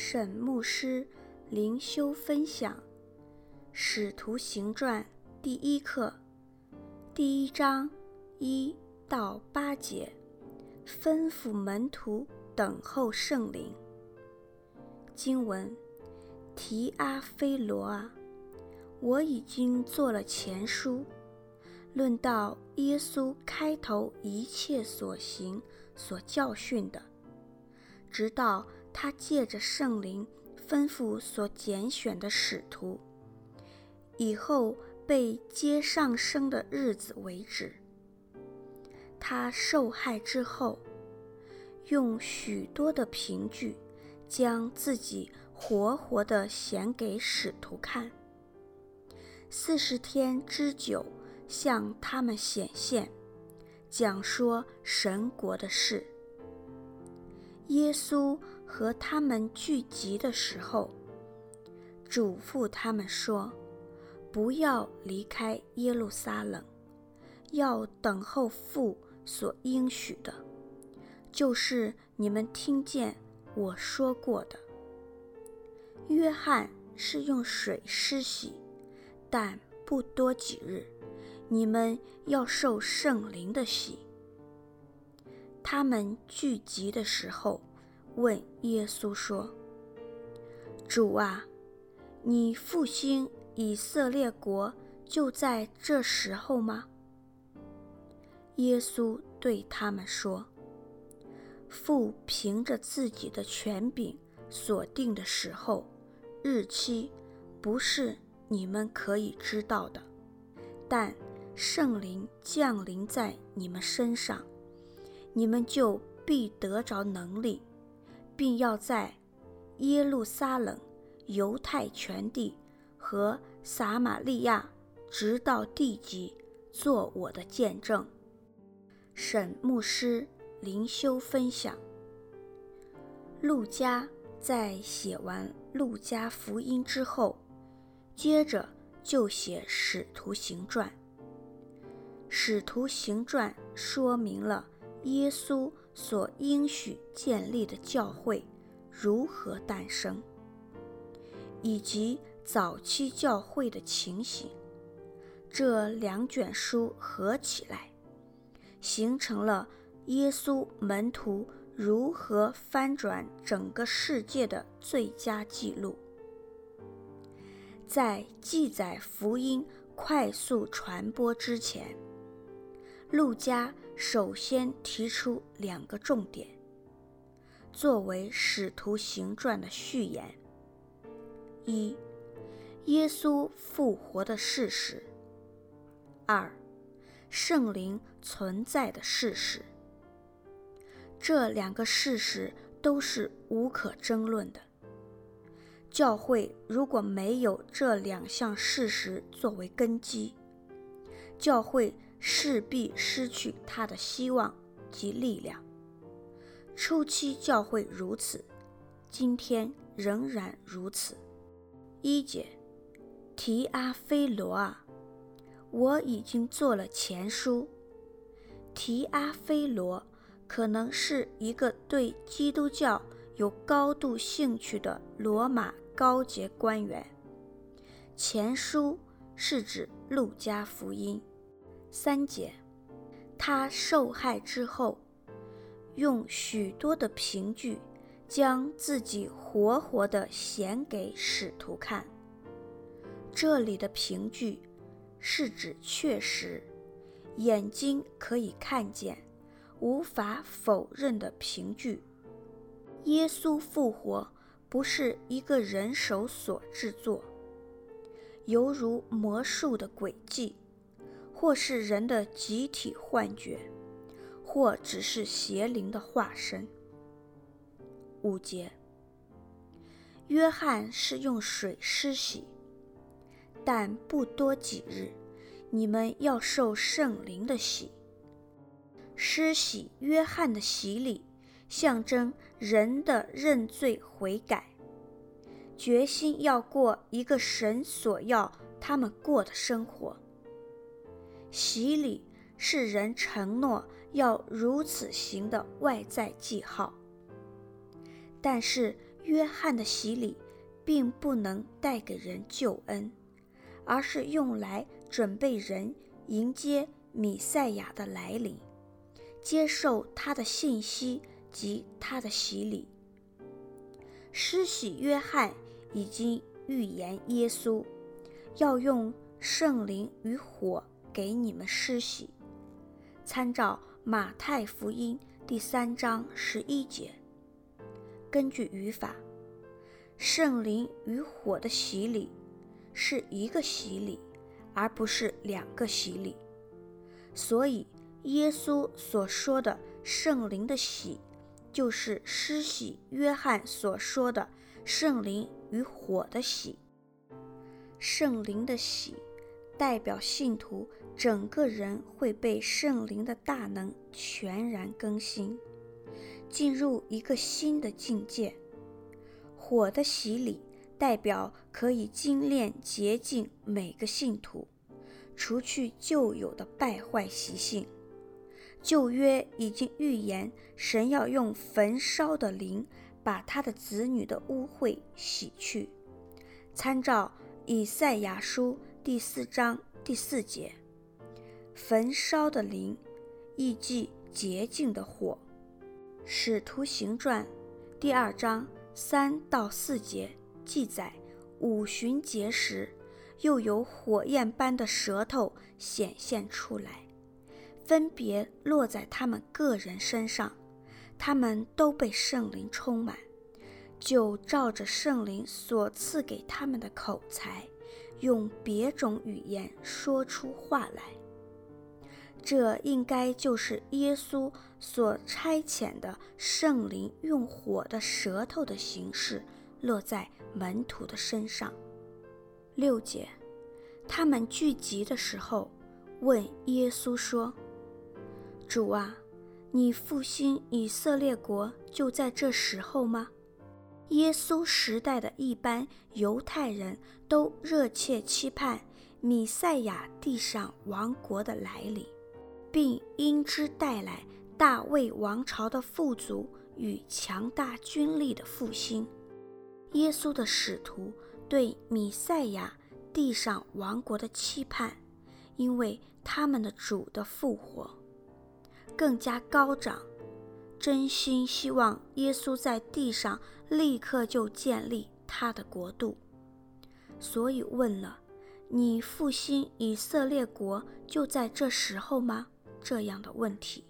沈牧师灵修分享《使徒行传》第一课，第一章一到八节，吩咐门徒等候圣灵。经文：提阿非罗啊，我已经做了前书，论到耶稣开头一切所行、所教训的，直到。他借着圣灵吩咐所拣选的使徒，以后被接上升的日子为止。他受害之后，用许多的凭据，将自己活活的显给使徒看。四十天之久，向他们显现，讲说神国的事。耶稣和他们聚集的时候，嘱咐他们说：“不要离开耶路撒冷，要等候父所应许的，就是你们听见我说过的。约翰是用水施洗，但不多几日，你们要受圣灵的洗。”他们聚集的时候，问耶稣说：“主啊，你复兴以色列国就在这时候吗？”耶稣对他们说：“父凭着自己的权柄所定的时候、日期，不是你们可以知道的，但圣灵降临在你们身上。”你们就必得着能力，并要在耶路撒冷、犹太全地和撒玛利亚，直到地极，做我的见证。沈牧师灵修分享。路加在写完路加福音之后，接着就写使徒行传。使徒行传说明了。耶稣所应许建立的教会如何诞生，以及早期教会的情形，这两卷书合起来，形成了耶稣门徒如何翻转整个世界的最佳记录。在记载福音快速传播之前，陆家首先提出两个重点，作为《使徒行传》的序言：一、耶稣复活的事实；二、圣灵存在的事实。这两个事实都是无可争论的。教会如果没有这两项事实作为根基，教会势必失去他的希望及力量。初期教会如此，今天仍然如此。一节，提阿非罗啊，我已经做了前书。提阿非罗可能是一个对基督教有高度兴趣的罗马高级官员。前书是指路加福音。三节，他受害之后，用许多的凭据，将自己活活的显给使徒看。这里的凭据是指确实，眼睛可以看见，无法否认的凭据。耶稣复活不是一个人手所制作，犹如魔术的诡计。或是人的集体幻觉，或只是邪灵的化身。五节，约翰是用水施洗，但不多几日，你们要受圣灵的洗。施洗约翰的洗礼，象征人的认罪悔改，决心要过一个神所要他们过的生活。洗礼是人承诺要如此行的外在记号，但是约翰的洗礼并不能带给人救恩，而是用来准备人迎接米赛亚的来临，接受他的信息及他的洗礼。施洗约翰已经预言耶稣要用圣灵与火给你们施洗，参照马太福音第三章十一节。根据语法，圣灵与火的洗礼是一个洗礼，而不是两个洗礼。所以，耶稣所说的圣灵的洗，就是施洗约翰所说的圣灵与火的洗。圣灵的洗，代表信徒整个人会被圣灵的大能全然更新。进入一个新的境界，火的洗礼代表可以精炼洁净每个信徒，除去旧有的败坏习性。旧约已经预言，神要用焚烧的灵把他的子女的污秽洗去。参照以赛亚书第四章第四节，焚烧的灵，意即洁净的火。使徒行传第二章三到四节记载，五旬节时，又有火焰般的舌头显现出来，分别落在他们个人身上，他们都被圣灵充满，就照着圣灵所赐给他们的口才，用别种语言说出话来。这应该就是耶稣所差遣的圣灵用火的舌头的形式落在门徒的身上。六节，他们聚集的时候，问耶稣说：“主啊，你复兴以色列国就在这时候吗？”耶稣时代的一般犹太人都热切期盼米赛亚地上王国的来临。并因之带来大卫王朝的富足与强大军力的复兴。耶稣的使徒对米赛亚地上王国的期盼，因为他们的主的复活，更加高涨，真心希望耶稣在地上立刻就建立他的国度，所以问了：你复兴以色列国就在这时候吗？这样的问题。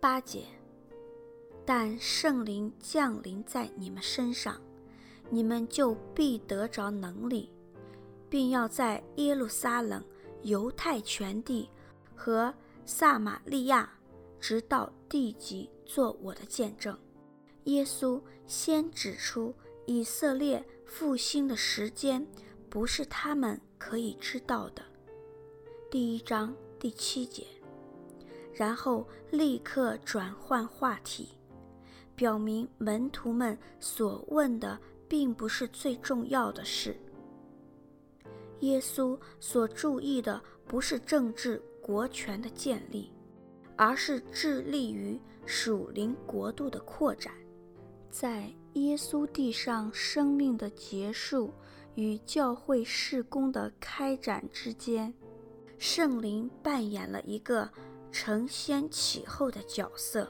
八节，但圣灵降临在你们身上，你们就必得着能力，并要在耶路撒冷、犹太全地和撒玛利亚，直到地极，做我的见证。耶稣先指出以色列复兴的时间，不是他们可以知道的。第一章第七节。然后立刻转换话题，表明门徒们所问的并不是最重要的事。耶稣所注意的不是政治国权的建立，而是致力于属灵国度的扩展。在耶稣地上生命的结束与教会事工的开展之间，圣灵扮演了一个。承先启后的角色，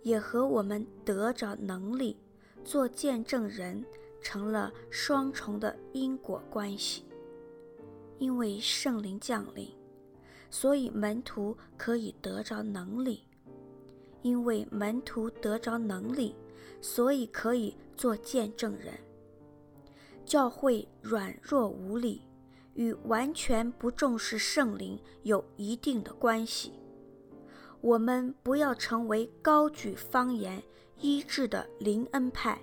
也和我们得着能力做见证人成了双重的因果关系。因为圣灵降临，所以门徒可以得着能力；因为门徒得着能力，所以可以做见证人。教会软弱无力。与完全不重视圣灵有一定的关系。我们不要成为高举方言医治的灵恩派，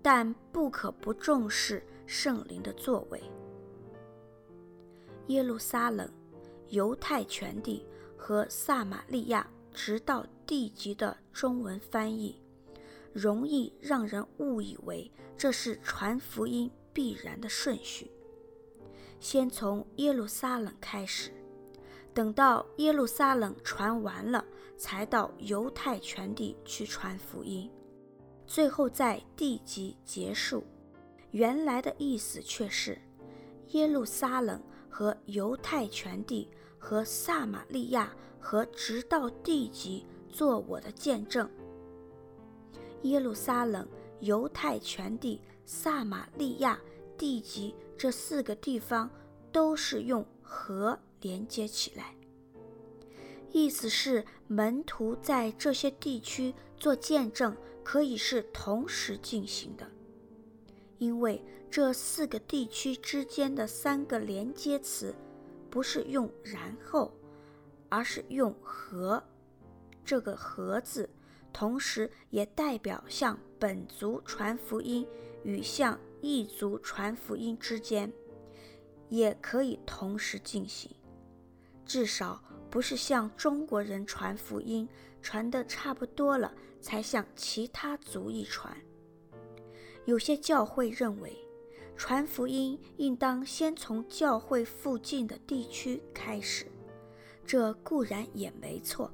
但不可不重视圣灵的作为。耶路撒冷、犹太全地和撒玛利亚，直到地极的中文翻译，容易让人误以为这是传福音必然的顺序。先从耶路撒冷开始，等到耶路撒冷传完了，才到犹太全地去传福音。最后在地级结束。原来的意思却是耶路撒冷和犹太全地和撒玛利亚和直到地极做我的见证。耶路撒冷、犹太全地、撒玛利亚、地极这四个地方都是用和连接起来，意思是门徒在这些地区做见证，可以是同时进行的，因为这四个地区之间的三个连接词不是用然后，而是用和，这个和字。同时，也代表向本族传福音与向异族传福音之间，也可以同时进行。至少不是向中国人传福音，传得差不多了，才向其他族裔传。有些教会认为，传福音应当先从教会附近的地区开始，这固然也没错。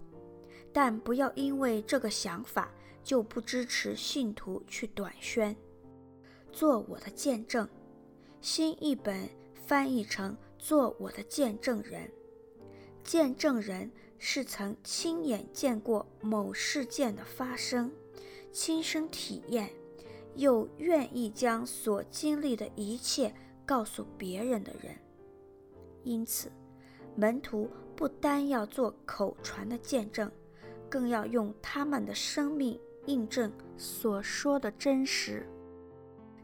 但不要因为这个想法就不支持信徒去短宣，做我的见证。新译本翻译成做我的见证人。见证人是曾亲眼见过某事件的发生，亲身体验，又愿意将所经历的一切告诉别人的人。因此，门徒不单要做口传的见证。更要用他们的生命印证所说的真实。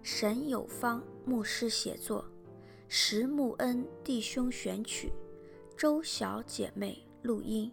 沈有方牧师写作，石木恩弟兄选曲，周小姐妹录音。